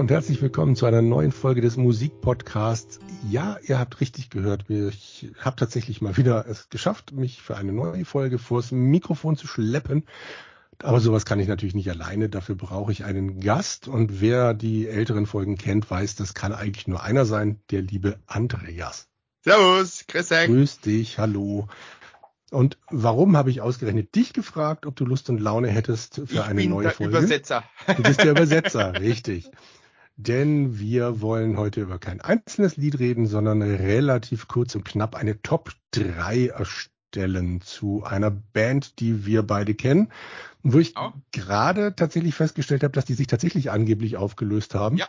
Hallo und herzlich willkommen zu einer neuen Folge des Musikpodcasts. Ja, ihr habt richtig gehört. Ich habe tatsächlich mal wieder es geschafft, mich für eine neue Folge vors Mikrofon zu schleppen. Aber sowas kann ich natürlich nicht alleine. Dafür brauche ich einen Gast. Und wer die älteren Folgen kennt, weiß, das kann eigentlich nur einer sein, der liebe Andreas. Servus, grüß dich. Grüß dich, hallo. Und warum habe ich ausgerechnet dich gefragt, ob du Lust und Laune hättest für ich eine neue Folge? Ich bin der Übersetzer. Du bist der Übersetzer, richtig. Denn wir wollen heute über kein einzelnes Lied reden, sondern relativ kurz und knapp eine Top 3 erstellen zu einer Band, die wir beide kennen, wo ich oh. gerade tatsächlich festgestellt habe, dass die sich tatsächlich angeblich aufgelöst haben. Ja.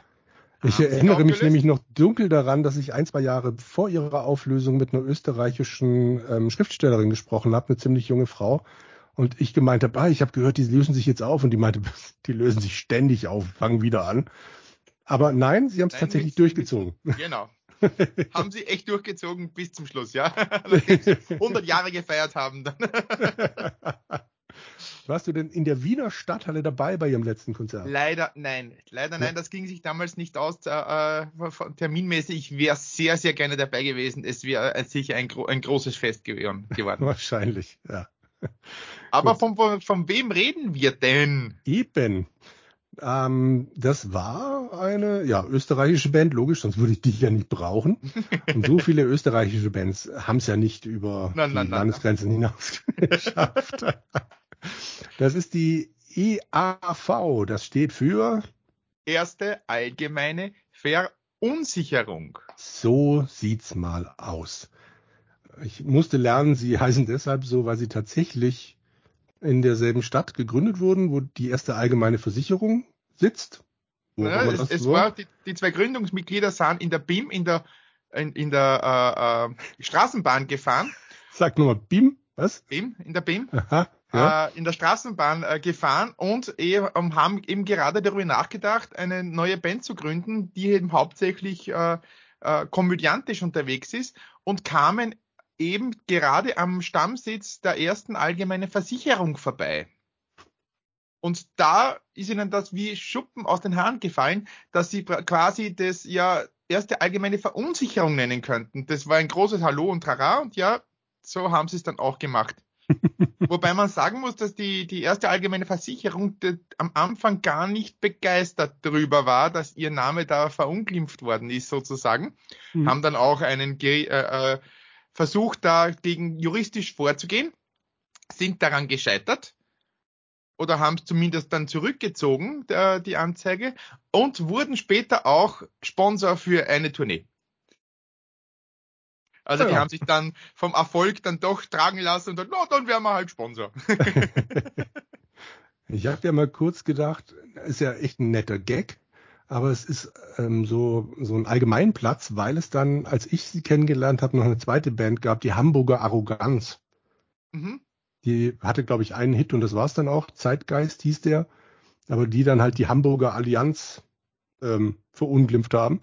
Ich Haben erinnere mich nämlich noch dunkel daran, dass ich ein, zwei Jahre vor ihrer Auflösung mit einer österreichischen ähm, Schriftstellerin gesprochen habe, eine ziemlich junge Frau. Und ich gemeint habe, ah, ich habe gehört, die lösen sich jetzt auf. Und die meinte, die lösen sich ständig auf, fangen wieder an. Aber nein, sie haben es tatsächlich mit, durchgezogen. Mit, genau. haben sie echt durchgezogen bis zum Schluss, ja? Nachdem sie 100 Jahre gefeiert haben. Dann. Warst du denn in der Wiener Stadthalle dabei bei ihrem letzten Konzert? Leider nein. Leider nein, das ging sich damals nicht aus, äh, terminmäßig. Ich wäre sehr, sehr gerne dabei gewesen. Es wäre äh, sicher ein, ein großes Fest geworden. Wahrscheinlich, ja. Aber von, von, von wem reden wir denn? Eben. Ähm, das war eine ja, österreichische Band, logisch, sonst würde ich dich ja nicht brauchen. Und so viele österreichische Bands haben es ja nicht über nein, die nein, Landesgrenzen nein. hinaus geschafft. Das ist die EAV. Das steht für Erste allgemeine Verunsicherung. So sieht's mal aus. Ich musste lernen, sie heißen deshalb so, weil sie tatsächlich in derselben Stadt gegründet wurden, wo die erste allgemeine Versicherung sitzt. Ja, es, es war, die, die, zwei Gründungsmitglieder sind in der BIM, in der, in, in der äh, äh, Straßenbahn gefahren. Sag nochmal, BIM, was? BIM, in der BIM. Aha ja. äh, in der Straßenbahn äh, gefahren und eh, ähm, haben eben gerade darüber nachgedacht, eine neue Band zu gründen, die eben hauptsächlich äh, komödiantisch unterwegs ist und kamen eben gerade am Stammsitz der ersten allgemeinen Versicherung vorbei. Und da ist ihnen das wie Schuppen aus den Haaren gefallen, dass sie quasi das ja erste allgemeine Verunsicherung nennen könnten. Das war ein großes Hallo und Trara und ja, so haben sie es dann auch gemacht. Wobei man sagen muss, dass die, die erste allgemeine Versicherung am Anfang gar nicht begeistert darüber war, dass ihr Name da verunglimpft worden ist, sozusagen. Mhm. Haben dann auch einen äh, äh, Versuch, dagegen juristisch vorzugehen, sind daran gescheitert. Oder haben es zumindest dann zurückgezogen, der, die Anzeige, und wurden später auch Sponsor für eine Tournee. Also die haben sich dann vom Erfolg dann doch tragen lassen und dann, no, dann wären wir halt Sponsor. ich habe ja mal kurz gedacht, ist ja echt ein netter Gag, aber es ist ähm, so so ein Allgemeinplatz, weil es dann, als ich sie kennengelernt habe, noch eine zweite Band gab, die Hamburger Arroganz. Mhm. Die hatte, glaube ich, einen Hit und das war's dann auch. Zeitgeist hieß der, aber die dann halt die Hamburger Allianz ähm, verunglimpft haben.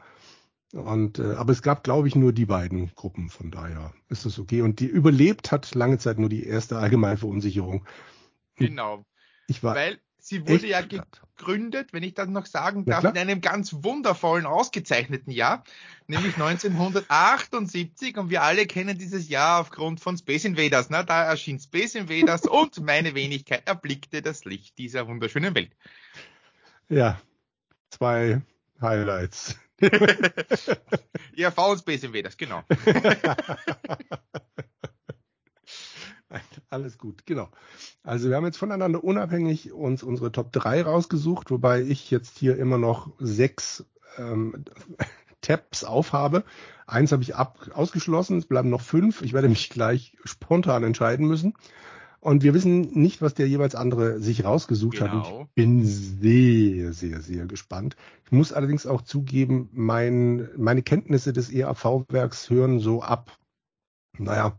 Und äh, aber es gab, glaube ich, nur die beiden Gruppen, von daher ist das okay. Und die überlebt hat lange Zeit nur die erste Allgemeinverunsicherung. Genau. Ich war Weil sie wurde ja gegründet, wenn ich das noch sagen darf, in einem ganz wundervollen, ausgezeichneten Jahr, nämlich 1978. Und wir alle kennen dieses Jahr aufgrund von Space Invaders. Ne? Da erschien Space Invaders und meine Wenigkeit erblickte das Licht dieser wunderschönen Welt. Ja, zwei Highlights. ja, und Space Invaders, genau. Alles gut, genau. Also wir haben jetzt voneinander unabhängig uns unsere Top 3 rausgesucht, wobei ich jetzt hier immer noch sechs ähm, Tabs aufhabe. Eins habe ich ab ausgeschlossen, es bleiben noch fünf. Ich werde mich gleich spontan entscheiden müssen. Und wir wissen nicht, was der jeweils andere sich rausgesucht genau. hat. ich bin sehr, sehr, sehr gespannt. Ich muss allerdings auch zugeben, mein, meine Kenntnisse des EAV-Werks hören so ab, naja,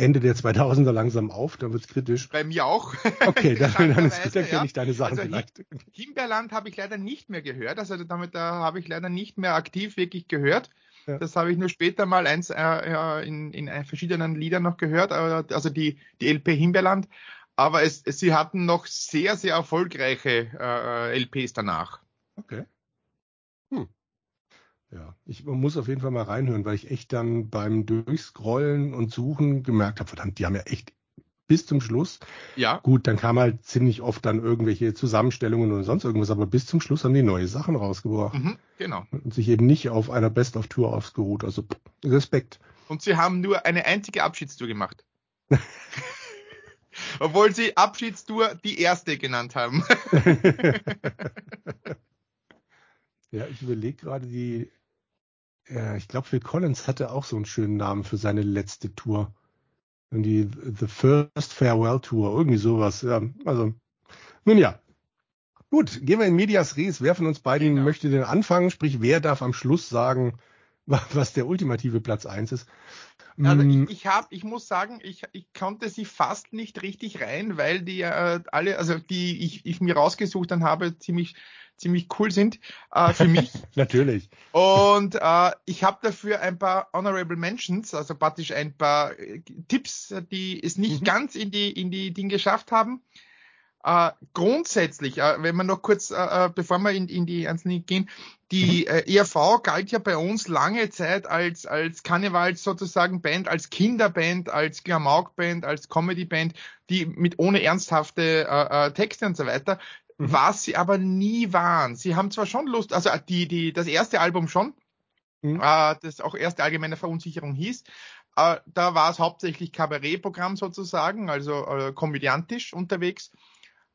Ende der 2000er langsam auf, da wird's kritisch. Bei mir auch. Okay, dann, dann, ist, dann kenne ich deine Sachen also vielleicht. Himbeerland habe ich leider nicht mehr gehört, also damit da habe ich leider nicht mehr aktiv wirklich gehört. Ja. Das habe ich nur später mal eins äh, in, in verschiedenen Liedern noch gehört, also die, die LP Himbeerland. Aber es, es, sie hatten noch sehr, sehr erfolgreiche äh, LPs danach. Okay. Ja, ich muss auf jeden Fall mal reinhören, weil ich echt dann beim Durchscrollen und Suchen gemerkt habe, verdammt, die haben ja echt bis zum Schluss. Ja. Gut, dann kam halt ziemlich oft dann irgendwelche Zusammenstellungen oder sonst irgendwas, aber bis zum Schluss haben die neue Sachen rausgebracht. Mhm, genau. Und sich eben nicht auf einer Best-of-Tour ausgeruht. Also Respekt. Und sie haben nur eine einzige Abschiedstour gemacht. Obwohl sie Abschiedstour die erste genannt haben. ja, ich überlege gerade die ja, ich glaube, Phil Collins hatte auch so einen schönen Namen für seine letzte Tour. Die The First Farewell Tour, irgendwie sowas. Ja, also, nun ja. Gut, gehen wir in Medias Res. Wer von uns beiden genau. möchte denn anfangen? Sprich, wer darf am Schluss sagen, was der ultimative Platz eins ist? Also ich, mm. ich habe, ich muss sagen, ich, ich konnte sie fast nicht richtig rein, weil die äh, alle, also die ich, ich mir rausgesucht dann habe, ziemlich ziemlich cool sind äh, für mich. Natürlich. Und äh, ich habe dafür ein paar Honorable Mentions, also praktisch ein paar äh, Tipps, die es nicht mhm. ganz in die in die Dinge geschafft haben. Äh, grundsätzlich, äh, wenn wir noch kurz, äh, äh bevor wir in, in die einzelnen gehen, die mhm. äh, ERV galt ja bei uns lange Zeit als als Karnevals sozusagen Band, als Kinderband, als Klamauk-Band, als Comedy-Band, die mit ohne ernsthafte äh, äh, Texte und so weiter mhm. was sie aber nie waren. Sie haben zwar schon Lust, also die, die, das erste Album schon, mhm. äh, das auch erste allgemeine Verunsicherung hieß, äh, da war es hauptsächlich Kabarettprogramm sozusagen, also äh, komödiantisch unterwegs,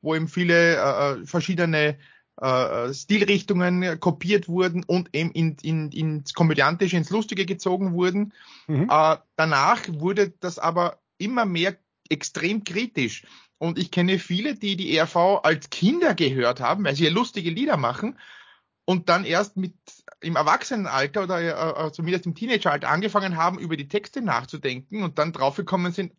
wo eben viele äh, äh verschiedene äh, Stilrichtungen kopiert wurden und eben in, in, ins Komödiantische, ins Lustige gezogen wurden. Mhm. Äh, danach wurde das aber immer mehr extrem kritisch. Und ich kenne viele, die die ERV als Kinder gehört haben, weil sie ja lustige Lieder machen und dann erst mit im Erwachsenenalter oder äh, äh, zumindest im Teenageralter angefangen haben, über die Texte nachzudenken und dann draufgekommen sind,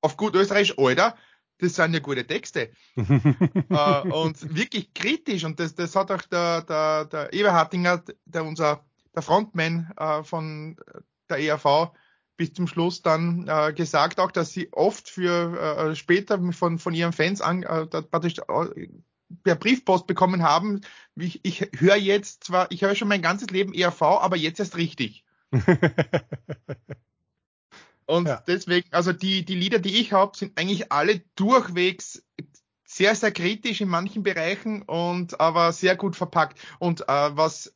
auf gut Österreichisch, Alter, das sind ja gute Texte. äh, und wirklich kritisch. Und das, das hat auch der, der, der Eberhardinger, der unser der Frontman äh, von der ERV, bis zum Schluss dann äh, gesagt auch, dass sie oft für äh, später von, von ihren Fans an, äh, praktisch äh, per Briefpost bekommen haben. Ich, ich höre jetzt zwar, ich höre schon mein ganzes Leben ERV, aber jetzt erst richtig. Und ja. deswegen, also die, die Lieder, die ich habe, sind eigentlich alle durchwegs sehr, sehr kritisch in manchen Bereichen und aber sehr gut verpackt. Und äh, was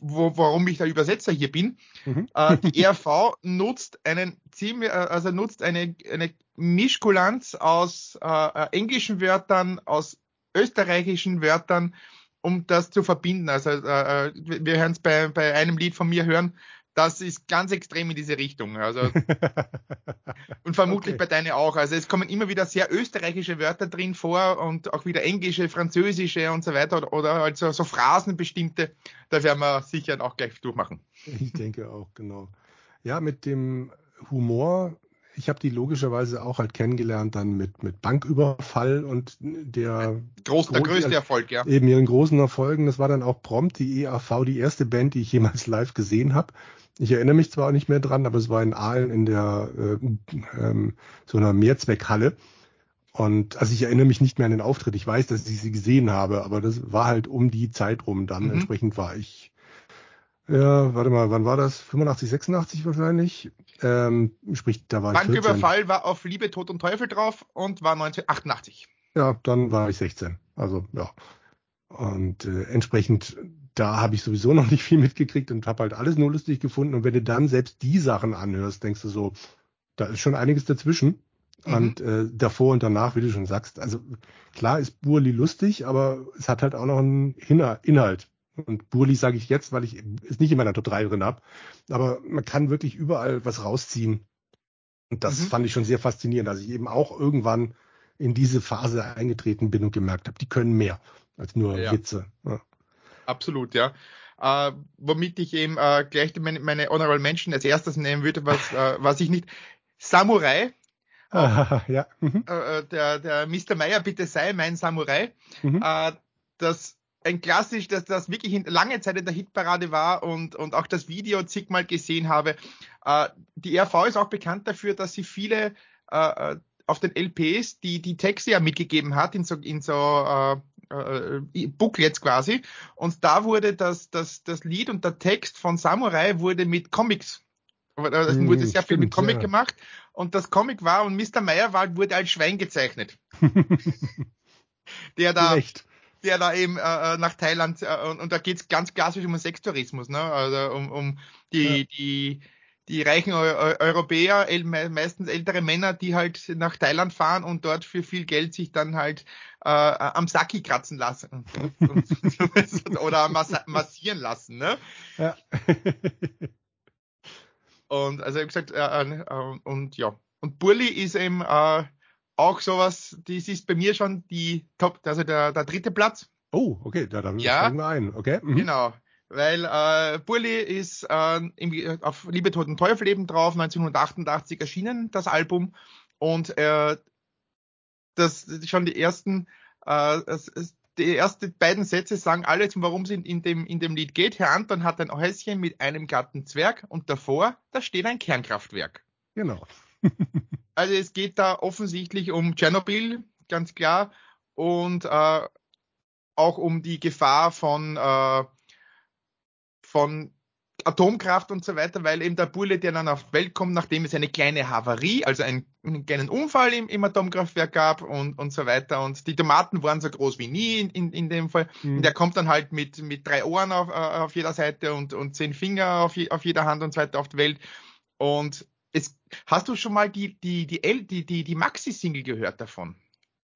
wo, warum ich der Übersetzer hier bin. Mhm. Äh, die ERV nutzt einen ziemlich, äh, also nutzt eine, eine Mischkulanz aus äh, äh, englischen Wörtern, aus österreichischen Wörtern, um das zu verbinden. Also äh, äh wir hören es bei, bei einem Lied von mir hören, das ist ganz extrem in diese Richtung. Also und vermutlich okay. bei deine auch. Also es kommen immer wieder sehr österreichische Wörter drin vor und auch wieder englische, französische und so weiter oder, also so Phrasen bestimmte. Da werden wir sicher auch gleich durchmachen. Ich denke auch, genau. Ja, mit dem Humor ich habe die logischerweise auch halt kennengelernt dann mit, mit Banküberfall und der, Groß, der größte Erfolg, ja. Eben ihren großen Erfolgen. Das war dann auch prompt die EAV, die erste Band, die ich jemals live gesehen habe. Ich erinnere mich zwar nicht mehr dran, aber es war in Aalen in der äh, ähm, so einer Mehrzweckhalle. Und also ich erinnere mich nicht mehr an den Auftritt. Ich weiß, dass ich sie gesehen habe, aber das war halt um die Zeit rum dann. Mhm. Entsprechend war ich ja, warte mal, wann war das? 85, 86 wahrscheinlich. Ähm, sprich, da war Banküberfall ich 14. war auf Liebe, Tod und Teufel drauf und war 1988. Ja, dann war ich 16. Also ja. Und äh, entsprechend, da habe ich sowieso noch nicht viel mitgekriegt und habe halt alles nur lustig gefunden. Und wenn du dann selbst die Sachen anhörst, denkst du so, da ist schon einiges dazwischen. Mhm. Und äh, davor und danach, wie du schon sagst, also klar ist Burli lustig, aber es hat halt auch noch einen Inhalt. Und Burli sage ich jetzt, weil ich es nicht in meiner Top 3 drin habe. Aber man kann wirklich überall was rausziehen. Und das mhm. fand ich schon sehr faszinierend, dass ich eben auch irgendwann in diese Phase eingetreten bin und gemerkt habe, die können mehr als nur ja. Witze. Ja. Absolut, ja. Äh, womit ich eben äh, gleich meine, meine Honorable Mention als erstes nehmen würde, was, äh, was ich nicht. Samurai. Ah, ja. Mhm. Äh, äh, der, der Mr. Meyer, bitte sei mein Samurai. Mhm. Äh, das ein klassisch, dass das wirklich in, lange Zeit in der Hitparade war und, und auch das Video zigmal gesehen habe. Äh, die RV ist auch bekannt dafür, dass sie viele äh, auf den LPs, die die Texte ja mitgegeben hat in so, in so äh, äh, Booklets quasi. Und da wurde das, das, das Lied und der Text von Samurai wurde mit Comics es hm, wurde sehr viel mit Comic ja. gemacht und das Comic war und Mr. Meyerwald wurde als Schwein gezeichnet. der da, Recht. der da eben äh, äh, nach Thailand äh, und, und da geht's ganz klassisch um den Sextourismus, ne? Also um, um die, ja. die, die reichen Eu Europäer, meistens ältere Männer, die halt nach Thailand fahren und dort für viel Geld sich dann halt äh, am Saki kratzen lassen oder massieren lassen. Ne? Ja. Und also habe gesagt, äh, äh, und ja. Und Burli ist eben äh, auch sowas, das ist bei mir schon die Top, also der, der dritte Platz. Oh, okay, da, da ja, steigen wir ein, okay. Mhm. Genau. Weil äh, Burli ist äh, im, auf Liebe Toten Teufel eben drauf, 1988 erschienen, das Album. Und äh, das schon die ersten, äh, es, die ersten beiden Sätze sagen alles, warum es in, in, dem, in dem Lied geht. Herr Anton hat ein Häuschen mit einem glatten Zwerg und davor, da steht ein Kernkraftwerk. Genau. also es geht da offensichtlich um Tschernobyl, ganz klar, und äh, auch um die Gefahr von, äh, von Atomkraft und so weiter, weil eben der Bulle, der dann auf die Welt kommt, nachdem es eine kleine Havarie, also einen, einen kleinen Unfall im, im, Atomkraftwerk gab und, und so weiter. Und die Tomaten waren so groß wie nie in, in, in dem Fall. Mhm. Und der kommt dann halt mit, mit drei Ohren auf, äh, auf jeder Seite und, und zehn Finger auf, je, auf jeder Hand und so weiter auf die Welt. Und es, hast du schon mal die, die, die, die, die, die, die Maxi-Single gehört davon?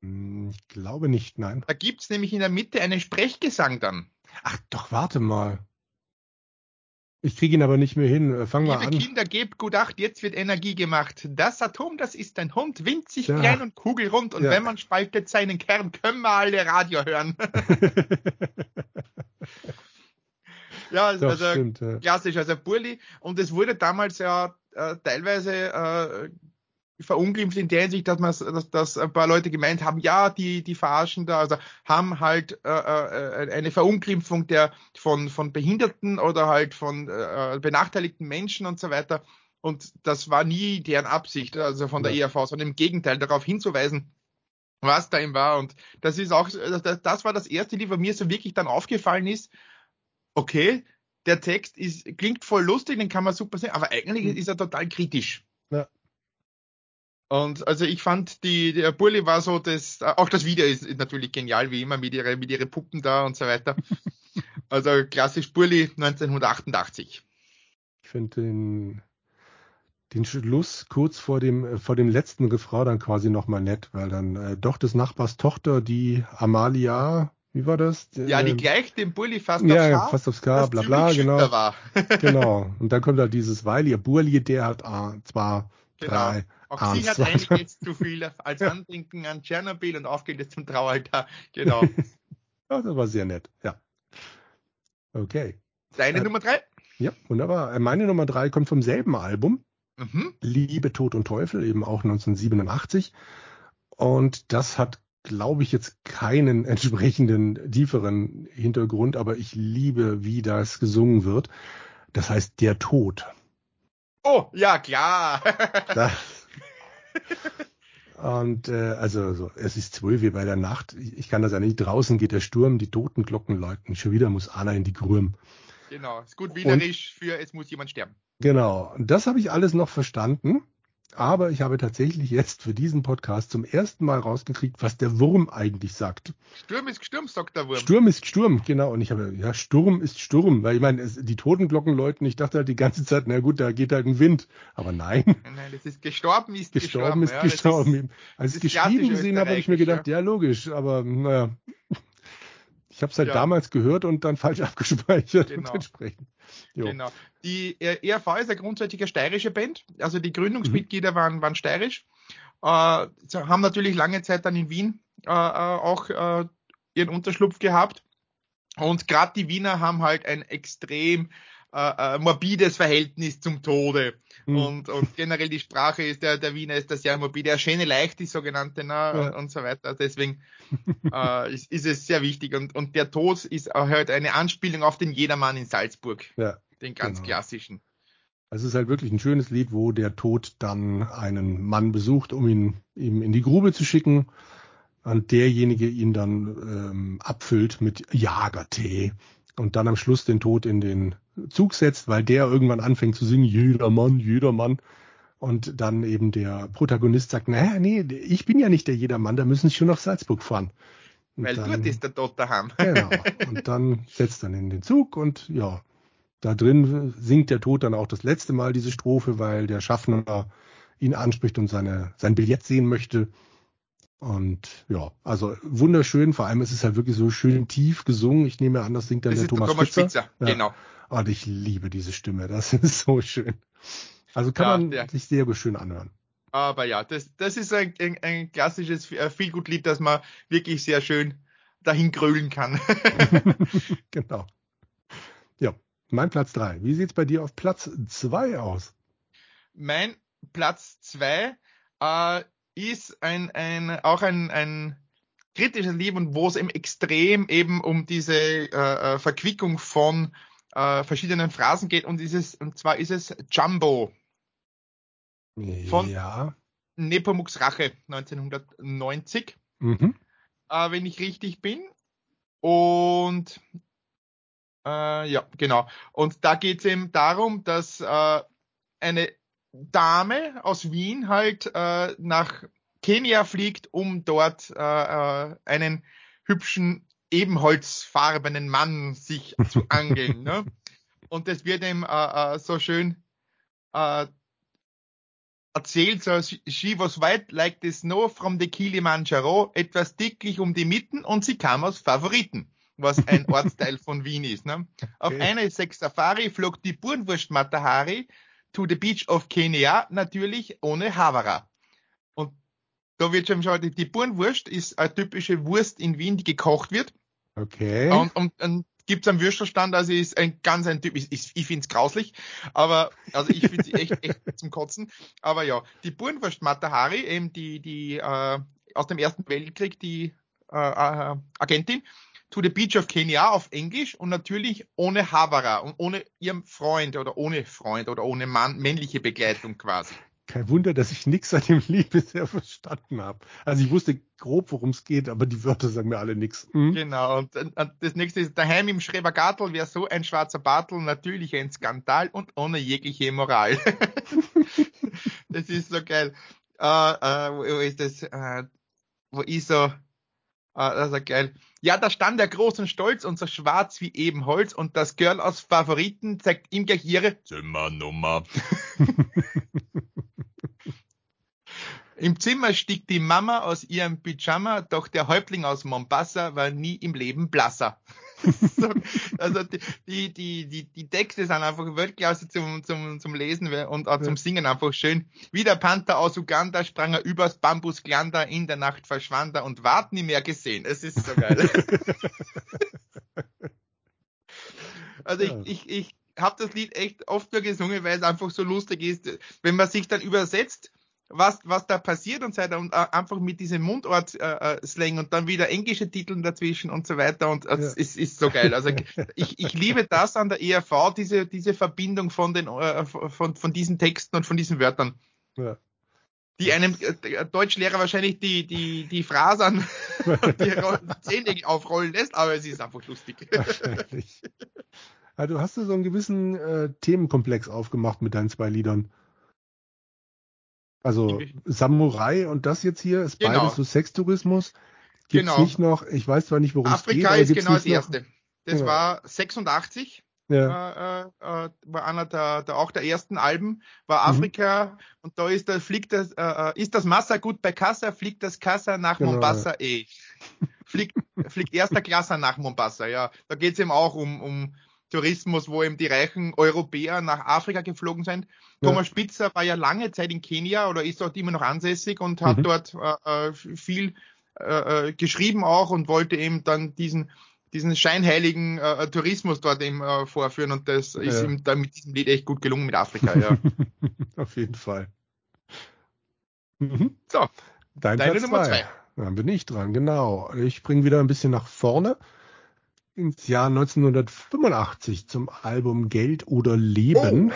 Hm, ich glaube nicht, nein. Da gibt's nämlich in der Mitte einen Sprechgesang dann. Ach doch, warte mal. Ich kriege ihn aber nicht mehr hin. Äh, fang Liebe mal an. Kinder, gebt gut acht, jetzt wird Energie gemacht. Das Atom, das ist ein Hund, winzig ja. klein und kugelrund. Und ja. wenn man spaltet seinen Kern, können wir alle Radio hören. ja, also, also stimmt, ja. klassisch, also Burli. Und es wurde damals ja äh, teilweise äh, verunglimpft in der Hinsicht, dass man, dass, dass ein paar Leute gemeint haben, ja, die, die verarschen da, also haben halt äh, äh, eine Verunglimpfung der von von Behinderten oder halt von äh, benachteiligten Menschen und so weiter. Und das war nie deren Absicht, also von der ja. ERV, sondern im Gegenteil darauf hinzuweisen, was da ihm war. Und das ist auch, das, das war das erste, die bei mir so wirklich dann aufgefallen ist. Okay, der Text ist, klingt voll lustig, den kann man super sehen, aber eigentlich mhm. ist er total kritisch. Ja. Und also ich fand die, der Burli war so das, auch das Video ist, natürlich genial, wie immer, mit ihre, mit ihre Puppen da und so weiter. also klassisch Burli 1988. Ich finde den, den Schluss kurz vor dem, vor dem letzten Refrain dann quasi nochmal nett, weil dann äh, doch des Nachbars Tochter, die Amalia, wie war das? Ja, die gleicht dem Bulli fast ja, aufs K. fast aufs K, bla bla, genau. War. genau. Und dann kommt halt dieses Weil ihr Burli, der hat ah, zwar genau. drei auch sie hat einiges zu viel als Andenken an Tschernobyl und auf geht es zum Traualtar. Genau. das war sehr nett, ja. Okay. Deine äh, Nummer drei? Ja, wunderbar. Äh, meine Nummer drei kommt vom selben Album. Mhm. Liebe, Tod und Teufel, eben auch 1987. Und das hat, glaube ich, jetzt keinen entsprechenden tieferen Hintergrund, aber ich liebe, wie das gesungen wird. Das heißt Der Tod. Oh, ja, klar. das, Und äh, also so, es ist zwölf wie bei der Nacht. Ich kann das ja nicht. Draußen geht der Sturm, die Totenglocken läuten. Schon wieder muss Anna in die Grüm. Genau, ist gut wienerisch für es muss jemand sterben. Genau, und das habe ich alles noch verstanden. Aber ich habe tatsächlich jetzt für diesen Podcast zum ersten Mal rausgekriegt, was der Wurm eigentlich sagt. Sturm ist Sturm, sagt der Wurm. Sturm ist Sturm, genau. Und ich habe, ja, Sturm ist Sturm. Weil ich meine, es, die Totenglocken läuten, ich dachte halt die ganze Zeit, na gut, da geht halt ein Wind. Aber nein. Nein, das ist gestorben, ist gestorben. Gestorben ist ja, gestorben. Ist, Als ich es geschrieben gesehen habe, habe ich mir gedacht, ja, logisch. Aber naja. Ich habe es halt ja. damals gehört und dann falsch abgespeichert genau. und entsprechend. Jo. Genau. Die ERV ist eine grundsätzlich eine steirische Band. Also die Gründungsmitglieder mhm. waren, waren steirisch. Äh, haben natürlich lange Zeit dann in Wien äh, äh auch äh, ihren Unterschlupf gehabt. Und gerade die Wiener haben halt ein extrem äh, äh, morbides Verhältnis zum Tode. Mhm. Und, und generell die Sprache ist der, der Wiener ist das sehr morbide. Der schöne leicht, die sogenannte, ne, ja. und, und, so weiter. Deswegen äh, ist, ist es sehr wichtig. Und, und der Tod ist halt eine Anspielung auf den Jedermann in Salzburg. Ja, den ganz genau. klassischen. Es ist halt wirklich ein schönes Lied, wo der Tod dann einen Mann besucht, um ihn ihm in die Grube zu schicken. und derjenige ihn dann ähm, abfüllt mit Jagertee und dann am Schluss den Tod in den Zug setzt, weil der irgendwann anfängt zu singen, jeder Mann, jeder Mann. Und dann eben der Protagonist sagt, naja, nee, ich bin ja nicht der Jedermann, da müssen Sie schon nach Salzburg fahren. Und weil dann, dort ist der Tod daheim. genau. Und dann setzt dann in den Zug und ja, da drin singt der Tod dann auch das letzte Mal diese Strophe, weil der Schaffner ihn anspricht und seine, sein Billett sehen möchte. Und ja, also wunderschön, vor allem ist es halt wirklich so schön tief gesungen. Ich nehme an, das singt dann das der Thomas, Thomas Spitzer. Spitzer. Ja. Genau. Und ich liebe diese Stimme, das ist so schön. Also kann ja, man ja. sich sehr schön anhören. Aber ja, das, das ist ein, ein, ein klassisches Feelgood-Lied, das man wirklich sehr schön dahin grölen kann. genau. Ja, mein Platz drei. Wie sieht's bei dir auf Platz zwei aus? Mein Platz zwei äh, ist ein, ein, auch ein, ein kritisches und wo es eben extrem eben um diese äh, äh, Verquickung von äh, verschiedenen Phrasen geht und dieses, und zwar ist es Jumbo. Von ja. Nepomuk's Rache 1990. Mhm. Äh, wenn ich richtig bin. Und äh, ja, genau. Und da geht es eben darum, dass äh, eine Dame aus Wien halt äh, nach Kenia fliegt, um dort äh, äh, einen hübschen ebenholzfarbenen Mann sich zu angeln. ne? Und das wird ihm äh, äh, so schön äh, erzählt, so she was white like the snow from the Kilimanjaro, etwas dicklich um die Mitten und sie kam aus Favoriten, was ein Ortsteil von Wien ist. Ne? Okay. Auf eine Sex Safari flog die Burnwurst Matahari to the beach of Kenya, natürlich ohne Havara. Und da wird schon schon, die Burnwurst ist eine typische Wurst in Wien, die gekocht wird. Okay. Und, und, und gibt es am Würstelstand, also ist ein ganz ein Typ, ich, ich, ich finde es grauslich, aber also ich finde sie echt, echt zum Kotzen. Aber ja, die Burnwurst Matahari, eben die, die äh, aus dem Ersten Weltkrieg, die äh, äh, Agentin, to the Beach of Kenya auf Englisch und natürlich ohne Havara und ohne ihrem Freund oder ohne Freund oder ohne Mann, männliche Begleitung quasi. Kein Wunder, dass ich nichts an dem Lied bisher verstanden habe. Also ich wusste grob, worum es geht, aber die Wörter sagen mir alle nichts. Mhm. Genau, und, und, das nächste ist, daheim im Schrebergartel wäre so ein schwarzer Bartel natürlich ein Skandal und ohne jegliche Moral. das ist so geil. Äh, äh, wo ist das? Äh, wo ist so, das ist geil. Ja, da stand er groß und stolz und so schwarz wie eben Holz und das Girl aus Favoriten zeigt ihm gleich ihre Zimmernummer. Im Zimmer stieg die Mama aus ihrem Pyjama, doch der Häuptling aus Mombasa war nie im Leben blasser. also die, die, die, die Texte sind einfach Weltklasse zum, zum, zum Lesen und auch zum Singen einfach schön. Wie der Panther aus Uganda sprang er übers Bambusglander, in der Nacht verschwand er und ward nie mehr gesehen. Es ist so geil. also ich, ich, ich habe das Lied echt oft nur gesungen, weil es einfach so lustig ist. Wenn man sich dann übersetzt, was, was da passiert und so weiter und äh, einfach mit diesem Mundort-Slang äh, und dann wieder englische Titel dazwischen und so weiter und äh, ja. es ist so geil. Also ich, ich liebe das an der ERV, diese, diese Verbindung von den, äh, von, von diesen Texten und von diesen Wörtern. Ja. Die einem äh, Deutschlehrer wahrscheinlich die, die, die Phrasen, die Zähne aufrollen lässt, aber es ist einfach lustig. Wahrscheinlich. Ja, du hast so einen gewissen äh, Themenkomplex aufgemacht mit deinen zwei Liedern. Also Samurai und das jetzt hier ist genau. beides so Sextourismus. Gibt's genau. nicht noch, ich weiß zwar nicht, worum es geht. Afrika ist genau das erste. Das ja. war 86. Ja. Äh, äh, war einer der, der, auch der ersten Alben, war mhm. Afrika mhm. und da ist, da fliegt das, äh, äh, ist das Massa gut bei Kassa, fliegt das Kassa nach genau, Mombasa eh. Fliegt, fliegt erster Klasse nach Mombasa, ja. Da geht's eben auch um, um Tourismus, wo eben die reichen Europäer nach Afrika geflogen sind. Ja. Thomas Spitzer war ja lange Zeit in Kenia oder ist dort immer noch ansässig und hat mhm. dort äh, äh viel äh, äh, geschrieben auch und wollte eben dann diesen diesen scheinheiligen äh, Tourismus dort eben äh, vorführen und das ja. ist ihm dann mit diesem Lied echt gut gelungen mit Afrika, ja. Auf jeden Fall. Mhm. So, Dein deine Platz Nummer zwei. zwei. Dann bin ich dran, genau. Ich bringe wieder ein bisschen nach vorne ins Jahr 1985 zum Album Geld oder Leben.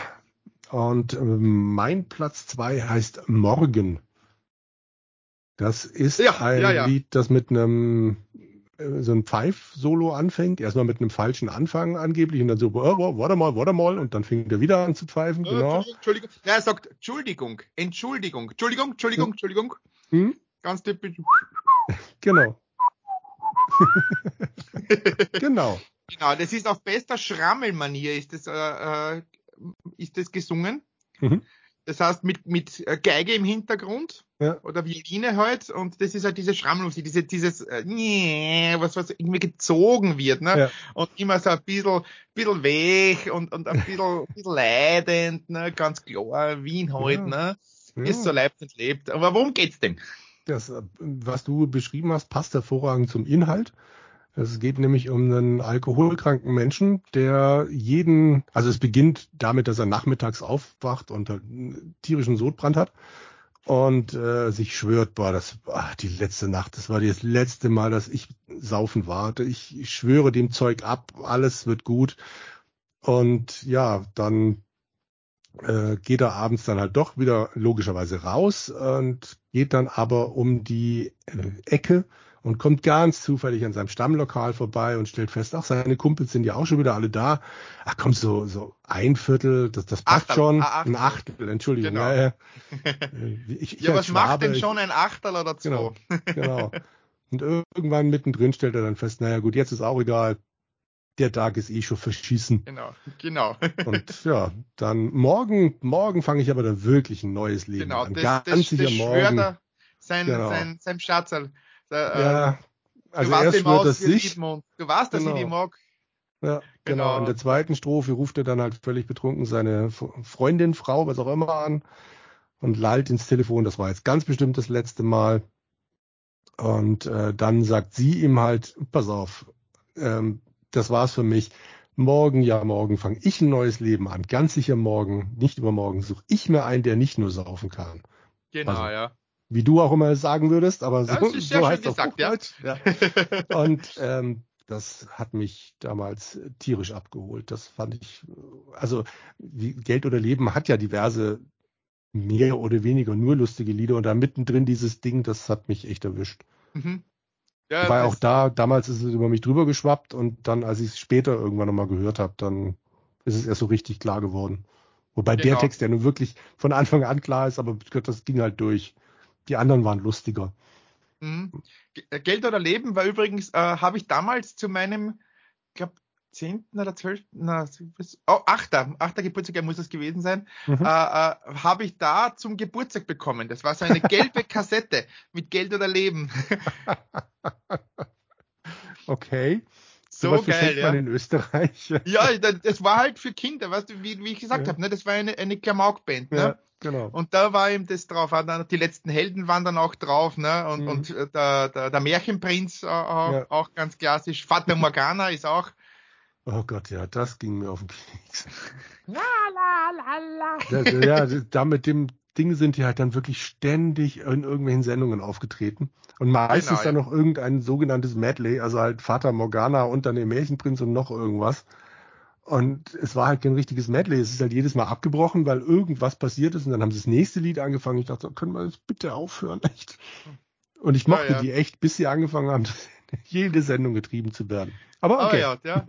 Oh. Und äh, mein Platz zwei heißt Morgen. Das ist ja, ein ja, ja. Lied, das mit einem äh, so ein Pfeif-Solo anfängt, erstmal mit einem falschen Anfang angeblich und dann so, oh, warte mal, warte mal und dann fängt er wieder an zu pfeifen, äh, genau. Entschuldigung, Entschuldigung. Ja, er sagt Entschuldigung, Entschuldigung, Entschuldigung, Entschuldigung, Entschuldigung. Hm? Ganz typisch. Genau. genau. Genau, das ist auf bester Schrammelmanier ist das, äh, äh, ist das gesungen. Mhm. Das heißt mit, mit äh, Geige im Hintergrund ja. oder Violine halt und das ist halt diese Schrammmusik, diese, dieses äh, was, was irgendwie gezogen wird, ne? Ja. Und immer so ein bisschen, bisschen weg und, und ein bisschen, bisschen leidend, ne? Ganz klar, Wien halt, ja. ne? Ist so lebt und lebt. Aber worum geht's denn? Das, was du beschrieben hast, passt hervorragend zum Inhalt. Es geht nämlich um einen alkoholkranken Menschen, der jeden, also es beginnt damit, dass er nachmittags aufwacht und einen tierischen Sodbrand hat und äh, sich schwört, boah, das ach, die letzte Nacht, das war das letzte Mal, dass ich saufen war. Ich schwöre dem Zeug ab, alles wird gut. Und ja, dann äh, geht er abends dann halt doch wieder logischerweise raus und geht dann aber um die äh, Ecke und kommt ganz zufällig an seinem Stammlokal vorbei und stellt fest, ach, seine Kumpels sind ja auch schon wieder alle da. Ach komm, so, so ein Viertel, das, das passt Achtel, schon. Achtel. Ein Achtel, Entschuldigung. Genau. Ja, ich, ich ja was Schwabe, macht denn schon ein Achtel oder zwei? Genau, genau. Und irgendwann mittendrin stellt er dann fest, naja gut, jetzt ist auch egal. Der Tag ist eh schon verschießen. Genau, genau. und ja, dann morgen, morgen fange ich aber dann wirklich ein neues Leben genau, an. Das, Ganz das, das morgen. Er sein, genau. sein, sein Schatzerl. Äh, ja, also er schwört das sich. Du weißt, dass genau. ich die mag. Ja, genau. genau. In der zweiten Strophe ruft er dann halt völlig betrunken seine Freundin, Frau, was auch immer an und lallt ins Telefon. Das war jetzt ganz bestimmt das letzte Mal. Und äh, dann sagt sie ihm halt, pass auf, ähm, das war's für mich. Morgen, ja, morgen fange ich ein neues Leben an. Ganz sicher morgen, nicht übermorgen, suche ich mir einen, der nicht nur saufen kann. Genau, also, ja wie du auch immer sagen würdest, aber so, das ist so heißt gesagt, ja. ja. Und ähm, das hat mich damals tierisch abgeholt. Das fand ich, also Geld oder Leben hat ja diverse mehr oder weniger nur lustige Lieder und da mittendrin dieses Ding, das hat mich echt erwischt. Mhm. Ja, Weil auch da, damals ist es über mich drüber geschwappt und dann, als ich es später irgendwann nochmal gehört habe, dann ist es erst so richtig klar geworden. Wobei genau. der Text ja nun wirklich von Anfang an klar ist, aber das ging halt durch. Die anderen waren lustiger. Mhm. Äh, Geld oder Leben war übrigens, äh, habe ich damals zu meinem, ich glaube, 10. oder 12. Na, oh, 8. 8. Geburtstag muss das gewesen sein, mhm. äh, äh, habe ich da zum Geburtstag bekommen. Das war so eine gelbe Kassette mit Geld oder Leben. okay. So, geil, ja. in Österreich. ja, das war halt für Kinder, weißt du, wie, wie ich gesagt ja. habe, ne, das war eine, eine Klamauk-Band. Ne? Ja. Genau. Und da war eben das drauf. Die letzten Helden waren dann auch drauf, ne? Und, mhm. und äh, der, der, der Märchenprinz äh, auch, ja. auch ganz klassisch. Vater Morgana ist auch. Oh Gott, ja, das ging mir auf den Keks. La la la la. ja, da mit dem Ding sind die halt dann wirklich ständig in irgendwelchen Sendungen aufgetreten. Und meistens genau, dann ja. noch irgendein sogenanntes Medley, also halt Vater Morgana und dann der Märchenprinz und noch irgendwas. Und es war halt kein richtiges Medley. Es ist halt jedes Mal abgebrochen, weil irgendwas passiert ist. Und dann haben sie das nächste Lied angefangen. Ich dachte, können wir das bitte aufhören, echt? Und ich mochte ja, ja. die echt, bis sie angefangen haben, jede Sendung getrieben zu werden. Aber okay. Oh, ja, ja.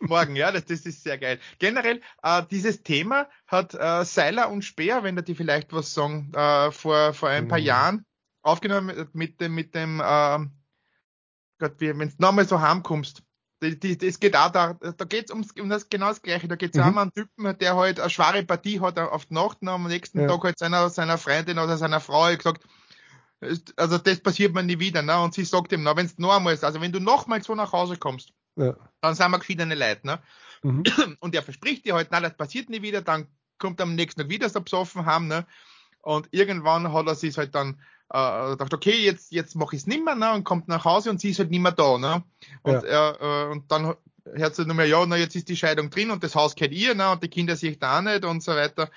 Morgen, ja, das, das ist sehr geil. Generell, äh, dieses Thema hat äh, Seiler und Speer, wenn da die vielleicht was sagen, äh, vor, vor ein paar mhm. Jahren aufgenommen mit dem, mit dem, äh, Gott, wenn du nochmal so heimkommst, die, die, das geht auch da, da geht's ums, um das genau das Gleiche. Da geht's mhm. auch um einen Typen, der halt eine schwere Partie hat auf die Nacht und am nächsten ja. Tag halt seiner, seiner Freundin oder seiner Frau gesagt, also das passiert mir nie wieder, ne? Und sie sagt ihm, na, wenn's noch einmal also wenn du nochmal so nach Hause kommst, ja. dann sind wir geschiedene Leute, ne? Mhm. Und er verspricht dir halt, na, das passiert nie wieder, dann kommt am nächsten Tag wieder so besoffen haben, ne? Und irgendwann hat er sich halt dann äh, dachte, okay, jetzt, jetzt mache ich es nimmer, ne, und kommt nach Hause und sie ist halt nimmer da, ne. Und ja. er, äh, und dann hört sie nur mehr, ja, na, jetzt ist die Scheidung drin und das Haus kennt ihr, ne, und die Kinder sich da nicht und so weiter.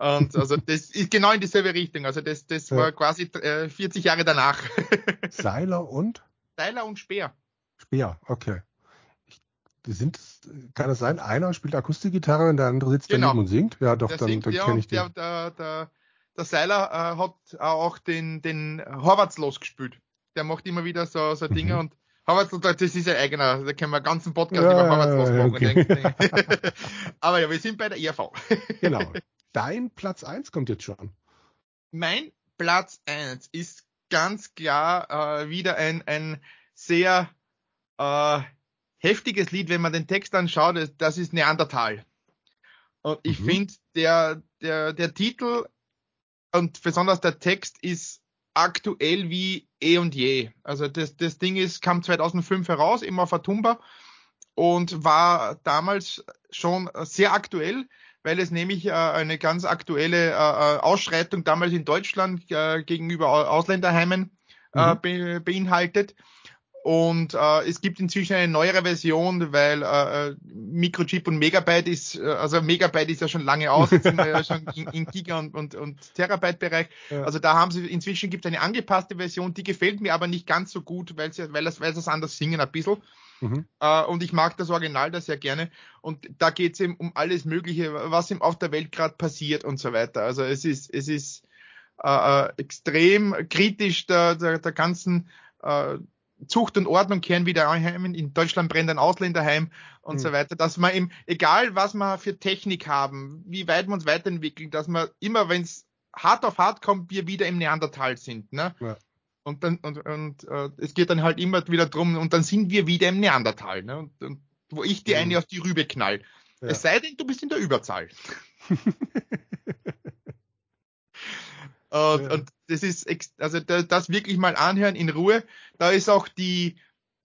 Und also das ist genau in dieselbe Richtung. Also das, das war quasi äh, 40 Jahre danach. Seiler und? Seiler und Speer. Speer, okay. sind, kann es sein, einer spielt Akustikgitarre und der andere sitzt genau. daneben und singt? Ja, doch, der dann, singt, dann ja, kenne ich den. Der, der, der, der Seiler äh, hat auch den, den Horvaths losgespielt. Der macht immer wieder so, so Dinge mhm. und Horvaths, das ist ja eigener, da können wir einen ganzen Podcast ja, über Horvaths losmachen. Okay. Aber ja, wir sind bei der ERV. genau. Dein Platz eins kommt jetzt schon. Mein Platz eins ist ganz klar äh, wieder ein, ein sehr äh, heftiges Lied, wenn man den Text anschaut, das ist Neandertal. Und ich mhm. finde, der, der, der Titel und besonders der Text ist aktuell wie eh und je. Also das, das Ding ist, kam 2005 heraus, immer auf Atumba und war damals schon sehr aktuell, weil es nämlich äh, eine ganz aktuelle äh, äh Ausschreitung damals in Deutschland äh, gegenüber Ausländerheimen äh, mhm. be beinhaltet. Und äh, es gibt inzwischen eine neuere Version, weil äh, äh, Microchip und Megabyte ist, äh, also Megabyte ist ja schon lange aus, jetzt sind wir ja schon in, in Giga und, und, und Terabyte-Bereich. Ja. Also da haben sie, inzwischen gibt es eine angepasste Version, die gefällt mir aber nicht ganz so gut, weil sie, weil das, weil das anders singen ein bisschen. Mhm. Äh, und ich mag das Original da sehr gerne. Und da geht es eben um alles Mögliche, was ihm auf der Welt gerade passiert und so weiter. Also es ist, es ist äh, äh extrem kritisch der, der, der ganzen äh, Zucht und Ordnung kehren wieder ein. In Deutschland brennt ein Ausländerheim und mhm. so weiter. Dass man eben, egal was wir für Technik haben, wie weit wir uns weiterentwickeln, dass man immer, wenn es hart auf hart kommt, wir wieder im Neandertal sind. Ne? Ja. Und dann und, und äh, es geht dann halt immer wieder drum und dann sind wir wieder im Neandertal. Ne? Und, und wo ich die mhm. eine auf die Rübe knall. Ja. Es sei denn, du bist in der Überzahl. Und, ja. und das ist, also das wirklich mal anhören in Ruhe. Da ist auch die,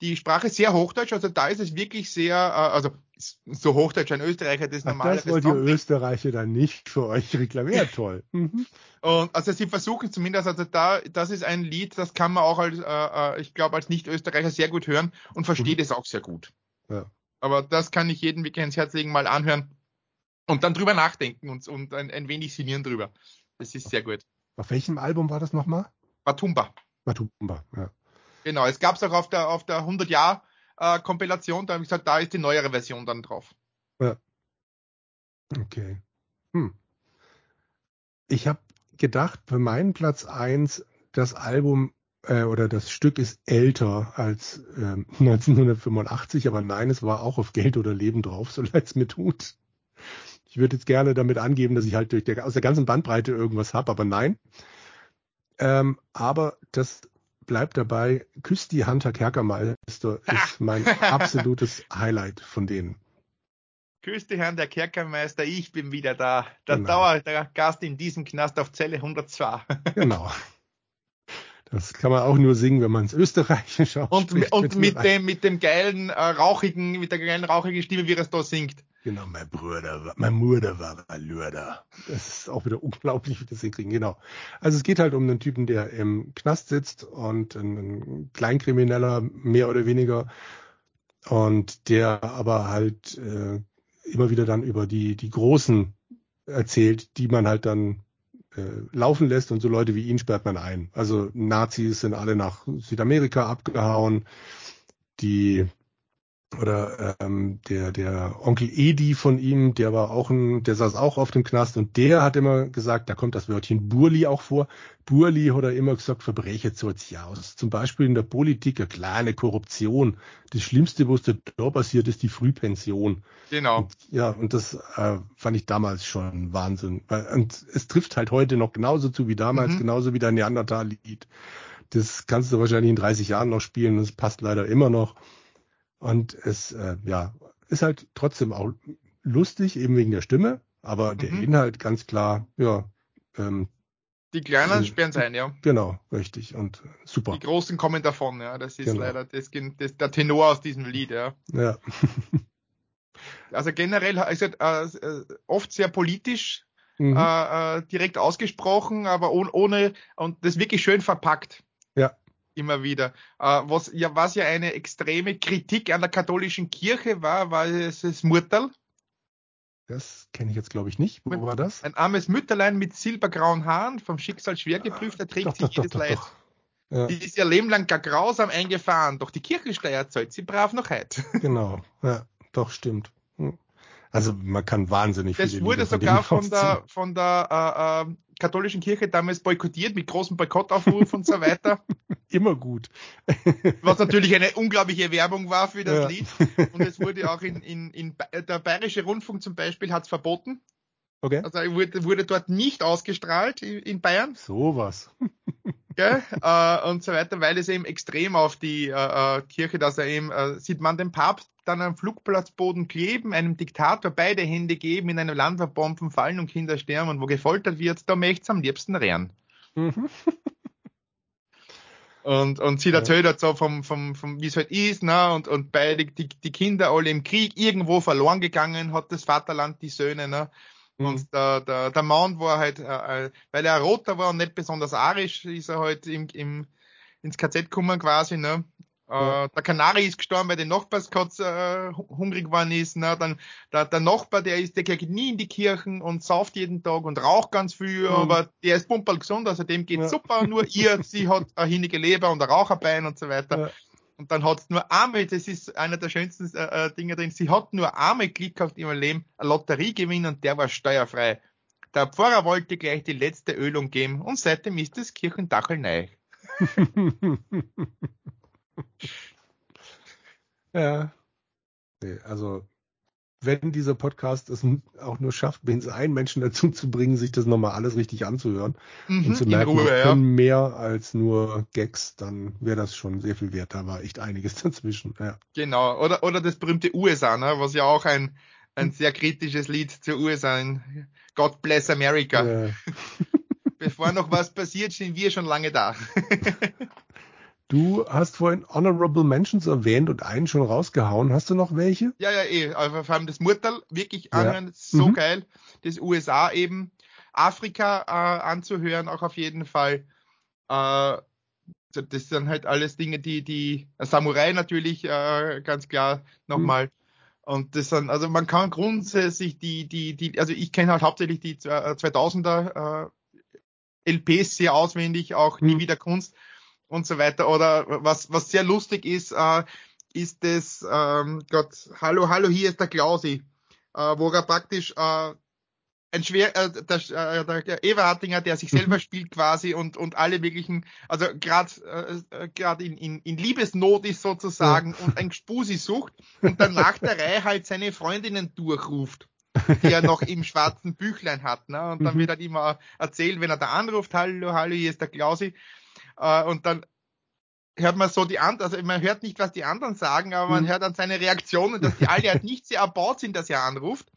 die Sprache sehr hochdeutsch, also da ist es wirklich sehr, äh, also so hochdeutsch ein Österreicher, das normal. Das wollt ihr Österreicher dann nicht für euch reklamieren, toll. Mhm. Und also sie versuchen zumindest, also da, das ist ein Lied, das kann man auch als, äh, äh ich glaube, als Nicht-Österreicher sehr gut hören und versteht mhm. es auch sehr gut. Ja. Aber das kann ich jedem wirklich ins Herz legen, mal anhören und dann drüber nachdenken und, und ein, ein wenig sinnieren drüber. Das ist sehr gut. Auf welchem Album war das nochmal? Matumba. Matumba, ja. Genau, es gab es auch auf der, auf der 100 Jahr äh, Kompilation, da habe ich gesagt, da ist die neuere Version dann drauf. Ja. Okay. Hm. Ich habe gedacht, für meinen Platz 1, das Album äh, oder das Stück ist älter als äh, 1985, aber nein, es war auch auf Geld oder Leben drauf, so leid es mir tut. Ich würde jetzt gerne damit angeben, dass ich halt durch der, aus der ganzen Bandbreite irgendwas habe, aber nein. Ähm, aber das bleibt dabei. Küsst die Hunter Kerkermeister ist mein absolutes Highlight von denen. Küsst die Herrn der Kerkermeister, ich bin wieder da. Der genau. Der Gast in diesem Knast auf Zelle 102. genau. Das kann man auch nur singen, wenn man es österreichisch ausspricht. Und, und mit, dem, mit dem geilen, äh, rauchigen, mit der geilen, rauchigen Stimme, wie er es da singt. Genau, mein Bruder, mein Bruder war Lürder. Das ist auch wieder unglaublich, wie das hinkriegen. Genau. Also es geht halt um einen Typen, der im Knast sitzt und ein Kleinkrimineller, mehr oder weniger, und der aber halt äh, immer wieder dann über die, die Großen erzählt, die man halt dann äh, laufen lässt und so Leute wie ihn sperrt man ein. Also Nazis sind alle nach Südamerika abgehauen. Die oder ähm, der der Onkel Edi von ihm, der war auch ein, der saß auch auf dem Knast und der hat immer gesagt, da kommt das Wörtchen Burli auch vor. Burli hat er immer gesagt, Verbrecher aus. Zum Beispiel in der Politik eine kleine Korruption. Das Schlimmste, was da passiert, ist die Frühpension. Genau. Und, ja, und das äh, fand ich damals schon Wahnsinn. Und es trifft halt heute noch genauso zu wie damals, mhm. genauso wie der Neandertal-Lied. Das kannst du wahrscheinlich in 30 Jahren noch spielen, das passt leider immer noch. Und es äh, ja, ist halt trotzdem auch lustig, eben wegen der Stimme, aber der mhm. Inhalt ganz klar, ja. Ähm, die Kleinen äh, sperren sein, ja. Genau, richtig und super. Die Großen kommen davon, ja. Das ist genau. leider das, das, der Tenor aus diesem Lied, ja. Ja. also generell ist es äh, oft sehr politisch mhm. äh, äh direkt ausgesprochen, aber ohne, ohne und das wirklich schön verpackt. Ja immer wieder. Äh, was ja was ja eine extreme Kritik an der katholischen Kirche war, war es das Murtal. Das kenne ich jetzt, glaube ich, nicht. Wo war das? Ein armes Mütterlein mit silbergrauen Haaren, vom Schicksal schwer geprüft, er trägt sich jedes Leid. Ja. Die ist ihr Leben lang gar grausam eingefahren, doch die Kirchensteuer zahlt sie brav noch heute. Genau, ja, doch, stimmt. Hm. Also man kann wahnsinnig das viele wurde Lieder sogar von der, von der äh, äh, katholischen Kirche damals boykottiert mit großem Boykottaufruf und so weiter. Immer gut. Was natürlich eine unglaubliche Werbung war für das ja. Lied. Und es wurde auch in, in, in der Bayerische Rundfunk zum Beispiel hat es verboten. Okay. Also wurde, wurde dort nicht ausgestrahlt in Bayern. Sowas. Gell? äh, und so weiter, weil es eben extrem auf die äh, äh, Kirche, dass er eben, äh, sieht man den Papst dann am Flugplatzboden kleben, einem Diktator beide Hände geben, in einem Land, wo Bomben fallen und Kinder sterben und wo gefoltert wird, da möchte es am liebsten rennen. Mhm. Und, und sie erzählt halt so vom, vom, vom wie es halt ist, ne, und, und beide, die, die Kinder alle im Krieg irgendwo verloren gegangen, hat das Vaterland die Söhne, ne. Mhm. Und der, der, der Mann war halt, äh, äh weil er roter war und nicht besonders arisch, ist er halt im, im, ins KZ gekommen quasi, ne. Ja. Äh, der Kanari ist gestorben, weil der Nachbarskatz äh, hungrig geworden ist. Ne? Dann der, der Nachbar, der ist, der geht nie in die Kirchen und sauft jeden Tag und raucht ganz viel, mhm. aber der ist pumperl gesund, also dem geht ja. super. Nur ihr, sie hat eine hinnige Leber und ein Raucherbein und so weiter. Ja. Und dann hat es nur einmal, das ist einer der schönsten äh, äh, Dinge drin, sie hat nur einmal Glück gehabt in ihrem Leben, eine Lotterie gewinnen und der war steuerfrei. Der Pfarrer wollte gleich die letzte Ölung geben und seitdem ist das Kirchendachel neu. ja. Nee, also wenn dieser Podcast es auch nur schafft, wenigstens einen Menschen dazu zu bringen, sich das nochmal alles richtig anzuhören mhm, und zu merken, Ruhe, wir können ja. mehr als nur Gags, dann wäre das schon sehr viel wert. Da war echt einiges dazwischen. Ja. Genau. Oder, oder das berühmte USA, ne? was ja auch ein, ein sehr kritisches Lied zur USA, ein God Bless America. Ja. Bevor noch was passiert, sind wir schon lange da. Du hast vorhin Honorable Mentions erwähnt und einen schon rausgehauen. Hast du noch welche? Ja, ja, eh. Also vor allem das Murtal wirklich anhören, ja. so mhm. geil. Das USA eben. Afrika äh, anzuhören, auch auf jeden Fall. Äh, das sind halt alles Dinge, die, die Samurai natürlich äh, ganz klar nochmal. Mhm. Und das sind, also man kann grundsätzlich die, die, die, also ich kenne halt hauptsächlich die 2000er äh, LPs sehr auswendig, auch mhm. nie wieder Kunst und so weiter. Oder was, was sehr lustig ist, äh, ist das, ähm, Gott, hallo, hallo, hier ist der Klausi, äh, wo er praktisch äh, ein schwer, äh, der, äh, der Eva Hattinger, der sich selber mhm. spielt quasi und und alle wirklichen, also gerade äh, gerade in, in, in Liebesnot ist sozusagen ja. und ein Spusi sucht und dann nach der Reihe halt seine Freundinnen durchruft die er noch im schwarzen Büchlein hat. Ne? Und dann mhm. wird er immer erzählen, wenn er da anruft, hallo, hallo, hier ist der Klausi. Äh, und dann hört man so die anderen, also man hört nicht, was die anderen sagen, aber man mhm. hört dann seine Reaktionen, dass die alle halt nicht sehr erbaut sind, dass er anruft.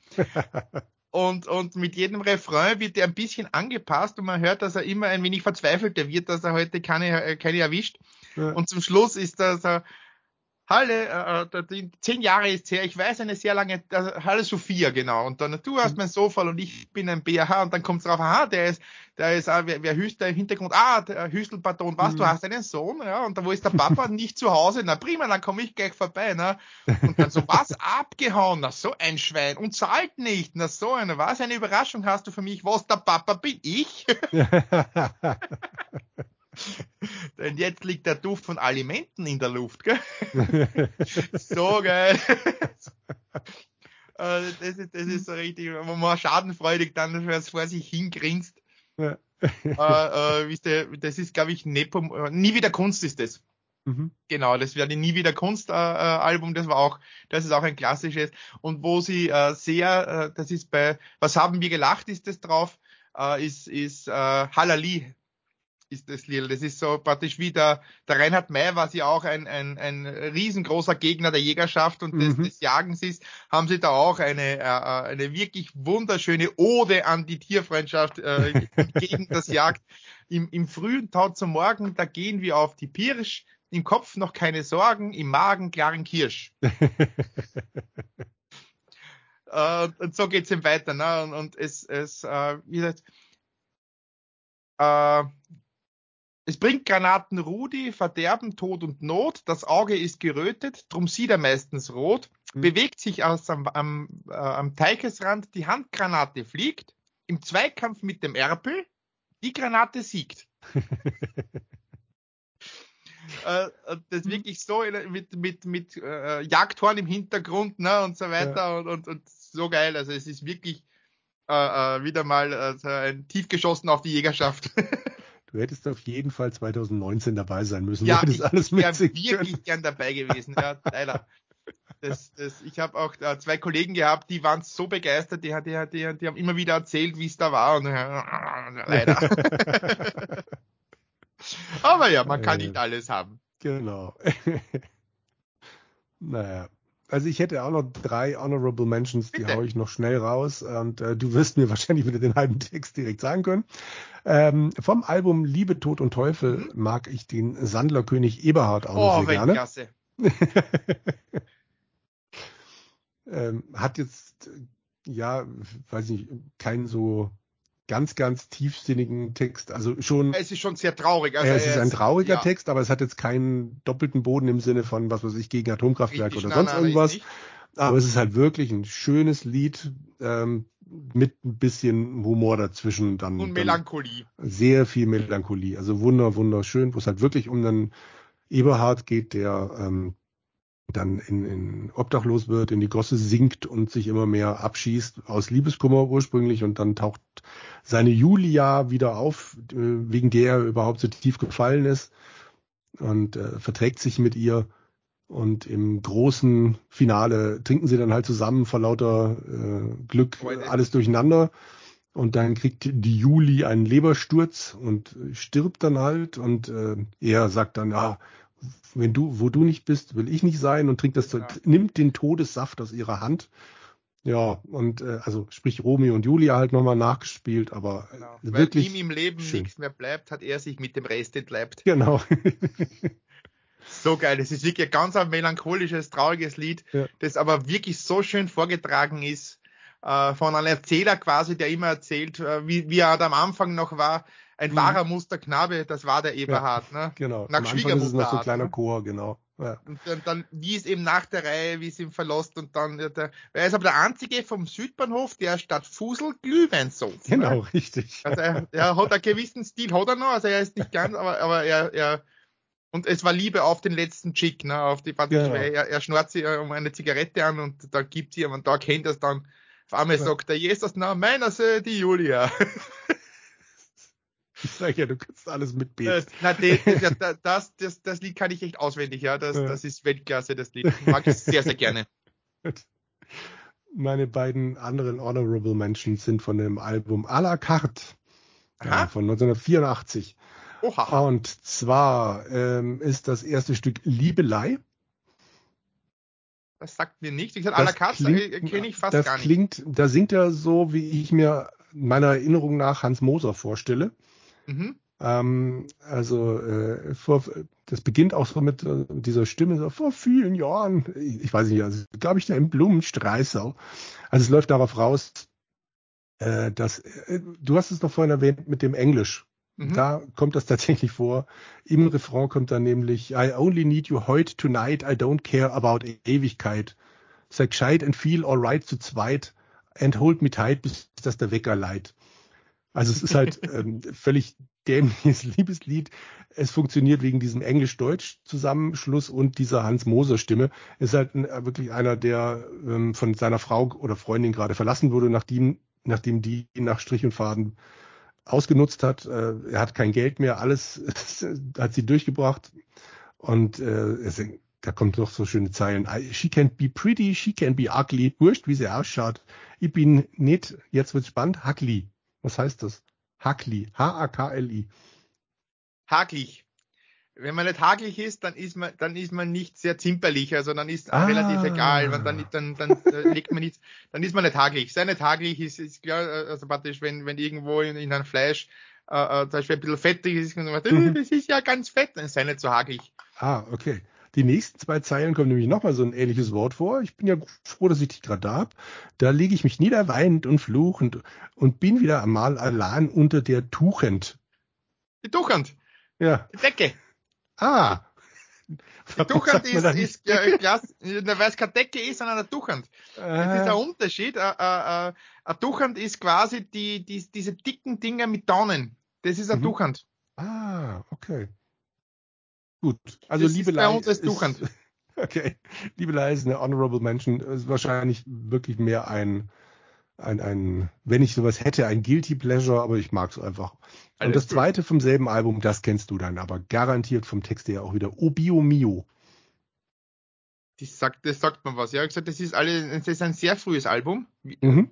Und, und mit jedem Refrain wird er ein bisschen angepasst und man hört, dass er immer ein wenig verzweifelter wird, dass er heute keine, keine erwischt. Ja. Und zum Schluss ist er so, Halle, äh, äh zehn Jahre ist her, ich weiß eine sehr lange, äh, Halle Sophia, genau. Und dann, du hast mhm. mein Sofa und ich bin ein BH und dann kommt drauf, aha, der ist, der ist, ah, wer, wer hüst im Hintergrund, ah, der Hüstelpatron, was, mhm. du hast einen Sohn, ja, und da wo ist der Papa nicht zu Hause, na prima, dann komme ich gleich vorbei, ne. Und dann so, was, abgehauen, na so ein Schwein, und zahlt nicht, na so eine, was, eine Überraschung hast du für mich, was, der Papa bin ich? Denn jetzt liegt der Duft von Alimenten in der Luft, gell? so geil. Also das, ist, das ist so richtig, wo man schadenfreudig dann vor sich hingrinst. Ja. äh, äh, das ist, glaube ich, Nepom, äh, nie wieder Kunst ist das. Mhm. Genau, das wäre die Nie wieder Kunst äh, äh, Album, das war auch, das ist auch ein klassisches. Und wo sie äh, sehr, äh, das ist bei Was haben wir gelacht, ist das drauf, äh, ist, ist äh, Halali ist das Lied. Das ist so praktisch wie der, der Reinhard May was ja auch ein, ein, ein riesengroßer Gegner der Jägerschaft und des, mhm. des Jagens ist, haben sie da auch eine, äh, eine wirklich wunderschöne Ode an die Tierfreundschaft äh, gegen das Jagd. Im, Im frühen Tau zum Morgen, da gehen wir auf die Pirsch, im Kopf noch keine Sorgen, im Magen klaren Kirsch. äh, und so geht's ihm weiter, ne? Und, und es, es äh, wie gesagt, äh, es bringt Granaten Rudi, Verderben, Tod und Not. Das Auge ist gerötet, drum sieht er meistens rot. Mhm. Bewegt sich aus am, am, äh, am Teichesrand, die Handgranate fliegt. Im Zweikampf mit dem Erpel, die Granate siegt. äh, das mhm. wirklich so mit, mit, mit äh, Jagdhorn im Hintergrund ne, und so weiter ja. und, und, und so geil. Also es ist wirklich äh, äh, wieder mal äh, ein Tief geschossen auf die Jägerschaft. Du hättest auf jeden Fall 2019 dabei sein müssen. Ja, ich alles wäre wirklich können. gern dabei gewesen. Ja, leider. Das, das, ich habe auch äh, zwei Kollegen gehabt, die waren so begeistert, die, die, die, die haben immer wieder erzählt, wie es da war. Und äh, leider. Aber ja, man kann nicht alles haben. Genau. naja. Also ich hätte auch noch drei Honorable Mentions, die haue ich noch schnell raus und äh, du wirst mir wahrscheinlich wieder den halben Text direkt sagen können. Ähm, vom Album Liebe, Tod und Teufel mhm. mag ich den Sandlerkönig Eberhard auch oh, noch sehr gerne. Klasse. ähm, hat jetzt, ja, weiß nicht, kein so ganz, ganz tiefsinnigen Text. Also schon. Es ist schon sehr traurig. Also es ist ein trauriger ja. Text, aber es hat jetzt keinen doppelten Boden im Sinne von, was weiß ich, gegen Atomkraftwerke oder sonst nein, irgendwas. Aber es ist halt wirklich ein schönes Lied ähm, mit ein bisschen Humor dazwischen. Dann, Und Melancholie. Dann sehr viel Melancholie. Also wunder, wunderschön, wo es halt wirklich um einen Eberhard geht, der ähm, dann in, in obdachlos wird, in die Gosse sinkt und sich immer mehr abschießt aus Liebeskummer ursprünglich und dann taucht seine Julia wieder auf, äh, wegen der er überhaupt so tief gefallen ist und äh, verträgt sich mit ihr und im großen Finale trinken sie dann halt zusammen vor lauter äh, Glück alles durcheinander und dann kriegt die Juli einen Lebersturz und stirbt dann halt und äh, er sagt dann, ja, wenn du, wo du nicht bist, will ich nicht sein und trinkt das, ja. nimmt den Todessaft aus ihrer Hand. Ja, und äh, also sprich Romeo und Julia halt nochmal nachgespielt, aber genau. wirklich. Weil ihm im Leben schön. nichts mehr bleibt, hat er sich mit dem Rest entleibt. Genau. so geil. Das ist wirklich ein ganz ein melancholisches, trauriges Lied, ja. das aber wirklich so schön vorgetragen ist. Äh, von einem Erzähler quasi, der immer erzählt, äh, wie, wie er am Anfang noch war, ein mhm. wahrer Musterknabe, das war der Eberhard, ja, ne? Genau. Nach Am Schwiegermutter. Ist es noch so ein kleiner ne? Chor, genau. Ja. Und dann, dann, wie es eben nach der Reihe, wie es ihm verlässt und dann, der, er ist aber der einzige vom Südbahnhof, der statt Fusel Glühwein so. Ne? Genau, ne? richtig. Also er, er, hat einen gewissen Stil, hat er noch, also er ist nicht ganz, aber, aber er, er, und es war Liebe auf den letzten Chick, ne, auf die, genau. er, er schnurrt sie um eine Zigarette an und da gibt sie und da kennt er es dann. Auf einmal sagt er, Jesus, na, meiner Söhne, die Julia. Ich sag ja, du kannst alles mitbeten. Na, das, das, das, das Lied kann ich echt auswendig, ja. Das, das ist Weltklasse, das Lied. Mag ich sehr, sehr gerne. Meine beiden anderen Honorable Mentions sind von dem Album à la carte ja, von 1984. Oha. Und zwar ähm, ist das erste Stück Liebelei. Das sagt mir nichts. Ich sag, à la carte kenne ich fast das gar nicht. Klingt, da singt er so, wie ich mir meiner Erinnerung nach Hans Moser vorstelle. Mhm. Ähm, also äh, vor, das beginnt auch so mit äh, dieser Stimme so vor vielen Jahren. Ich, weiß nicht, also glaube ich da im Blumenstreißel. Also es läuft darauf raus, äh, dass äh, du hast es noch vorhin erwähnt mit dem Englisch. Mhm. Da kommt das tatsächlich vor. Im Refrain kommt dann nämlich I only need you heute tonight. I don't care about Ewigkeit. Sei gescheit and feel alright zu zweit and hold me tight, bis das der Wecker leiht. Also es ist halt ähm, völlig dämliches Liebeslied. Es funktioniert wegen diesem Englisch-Deutsch-Zusammenschluss und dieser Hans-Moser-Stimme. Ist halt ein, äh, wirklich einer, der ähm, von seiner Frau oder Freundin gerade verlassen wurde, nachdem, nachdem die nach Strich und Faden ausgenutzt hat. Äh, er hat kein Geld mehr, alles hat sie durchgebracht. Und äh, es, da kommt noch so schöne Zeilen. She can be pretty, she can be ugly. Wurscht, wie sie ausschaut. Ich bin nicht, jetzt wird's spannend, Huckly. Was heißt das? Hakli. H-A-K-L-I. Haklich. Wenn man nicht haklich ist, dann ist man, dann ist man nicht sehr zimperlich, also dann ist ah. relativ egal, wenn dann, dann, dann äh, legt man nichts, dann ist man nicht haklich. Sei nicht haklich ist, ist klar, äh, also praktisch, wenn, wenn irgendwo in, in einem Fleisch, äh, äh, zum Beispiel ein bisschen fettig ist, und man sagt, mhm. das ist ja ganz fett, dann sei nicht so haklich. Ah, okay. Die nächsten zwei Zeilen kommen nämlich nochmal so ein ähnliches Wort vor. Ich bin ja froh, dass ich dich gerade da hab. Da lege ich mich nieder, weinend und fluchend und bin wieder einmal allein unter der Tuchend. Die Tuchend? Ja. Die Decke. Ah. Die Tuchend ist, ist ja, klasse, weil es keine Decke ist, sondern eine Tuchend. Äh. Das ist ein Unterschied. Ein Tuchend ist quasi die, die, diese dicken Dinger mit Daunen. Das ist ein mhm. Ah, okay. Gut, also das Liebelei ist, ist, ist okay. Liebelei ist eine honorable Mention, ist wahrscheinlich wirklich mehr ein ein, ein, wenn ich sowas hätte, ein Guilty Pleasure, aber ich mag es einfach. Alles und das zweite vom selben Album, das kennst du dann, aber garantiert vom Text her auch wieder Obio Mio. Das sagt, das sagt man was. Ja, ich gesagt, das ist alle, das ist ein sehr frühes Album. Mhm.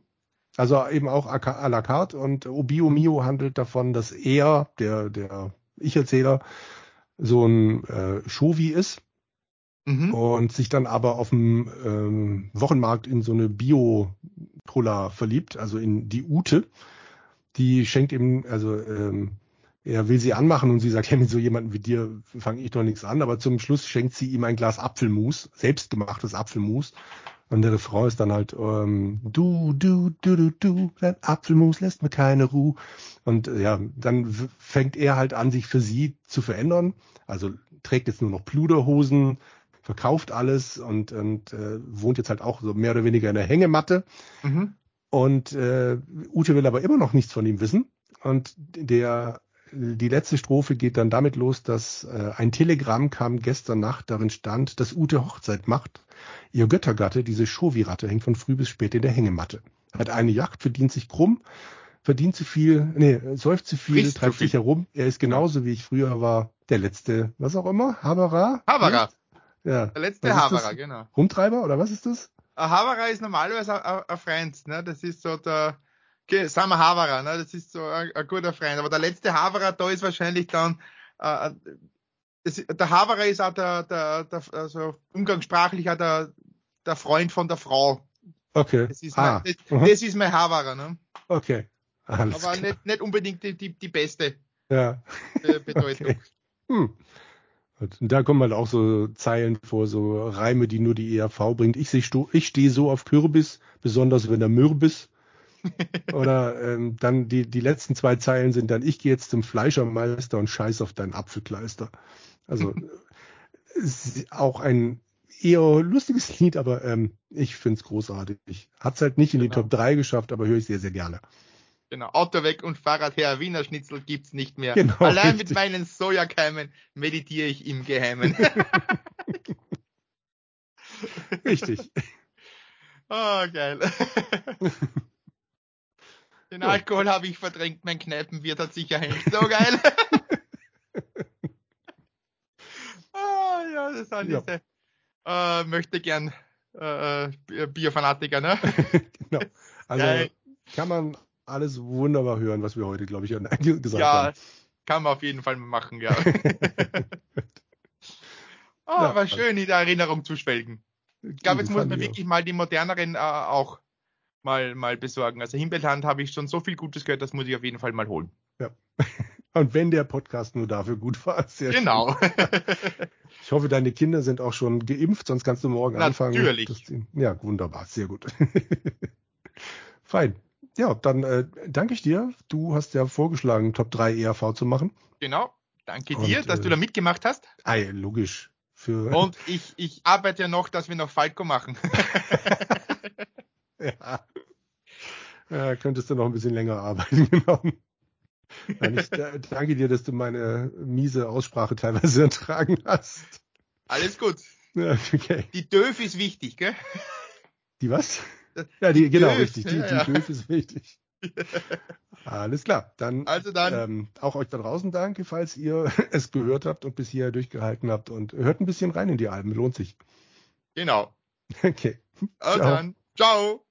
Also eben auch à la carte und Obio Mio handelt davon, dass er, der, der Ich-Erzähler, so ein äh, Shovi ist mhm. und sich dann aber auf dem ähm, Wochenmarkt in so eine Bio-Cola verliebt, also in die Ute. Die schenkt ihm, also ähm, er will sie anmachen und sie sagt, ja, mit so jemandem wie dir fange ich doch nichts an, aber zum Schluss schenkt sie ihm ein Glas Apfelmus, selbstgemachtes Apfelmus. Und der Refrain ist dann halt, ähm, du, du, du, du, du, dein Apfelmus lässt mir keine Ruhe. Und äh, ja, dann fängt er halt an, sich für sie zu verändern. Also trägt jetzt nur noch Pluderhosen, verkauft alles und, und äh, wohnt jetzt halt auch so mehr oder weniger in der Hängematte. Mhm. Und äh, Ute will aber immer noch nichts von ihm wissen. Und der die letzte Strophe geht dann damit los, dass äh, ein Telegramm kam gestern Nacht, darin stand, dass Ute Hochzeit macht. Ihr Göttergatte, diese Schovi-Ratte, hängt von früh bis spät in der Hängematte. Hat eine Yacht, verdient sich krumm, verdient zu viel, nee, säuft zu viel, Frisst treibt sich herum. Er ist genauso wie ich früher war, der letzte, was auch immer, Haberer? Haberer. Ja. Der letzte Haberer, genau. Rumtreiber oder was ist das? Ein Haberer ist normalerweise ein Freund, ne? Das ist so der, Okay, sagen wir Haverer, ne? das ist so ein, ein, guter Freund. Aber der letzte Haverer da ist wahrscheinlich dann, äh, das, der Haverer ist auch der, der, der also umgangssprachlich auch der, der Freund von der Frau. Okay. Das ist, ah. mein, das, das, ist mein Haverer. Ne? Okay. Alles Aber nicht, nicht unbedingt die, die, die beste ja. Bedeutung. Okay. Hm. Und da kommen halt auch so Zeilen vor, so Reime, die nur die ERV bringt. Ich, ich stehe so auf Kürbis, besonders wenn er Mürbis. Oder ähm, dann die, die letzten zwei Zeilen sind dann, ich gehe jetzt zum Fleischermeister und scheiß auf deinen Apfelkleister. Also auch ein eher lustiges Lied, aber ähm, ich finde es großartig. Hat es halt nicht in genau. die Top 3 geschafft, aber höre ich sehr, sehr gerne. Genau, Auto weg und Fahrrad her, Wiener Schnitzel gibt's nicht mehr. Genau, Allein richtig. mit meinen Sojakeimen meditiere ich im Geheimen. richtig. Oh, geil. Den ja. Alkohol habe ich verdrängt, mein Kneipenwirt hat sicher hängt. So geil. ah, ja, das sind ja. diese äh, möchte gern äh, äh Bierfanatiker, ne? genau. Also geil. kann man alles wunderbar hören, was wir heute, glaube ich, gesagt ja, haben. Ja, kann man auf jeden Fall machen, ja. oh, ja, war schön, in der Erinnerung zu schwelgen. Ich glaube, jetzt muss man wirklich mal die moderneren äh, auch mal, mal besorgen. Also Himbeerland habe ich schon so viel Gutes gehört, das muss ich auf jeden Fall mal holen. Ja. Und wenn der Podcast nur dafür gut war, sehr Genau. ich hoffe, deine Kinder sind auch schon geimpft, sonst kannst du morgen Natürlich. anfangen. Natürlich. Ja, wunderbar, sehr gut. Fein. Ja, dann äh, danke ich dir. Du hast ja vorgeschlagen, Top 3 ERV zu machen. Genau. Danke dir, Und, dass äh, du da mitgemacht hast. Ah, logisch. Für Und ich, ich arbeite ja noch, dass wir noch Falco machen. ja. ja. Könntest du noch ein bisschen länger arbeiten, genau. Nein, ich danke dir, dass du meine miese Aussprache teilweise ertragen hast. Alles gut. Ja, okay. Die Döf ist wichtig, gell? Die was? Ja, die, genau, Döf. richtig. Die, ja, die Döf ist wichtig. Alles klar. Dann, also dann. Ähm, auch euch da draußen danke, falls ihr es gehört habt und bis hierher durchgehalten habt und hört ein bisschen rein in die Alben. Lohnt sich. Genau. Okay. Also dann. Ciao.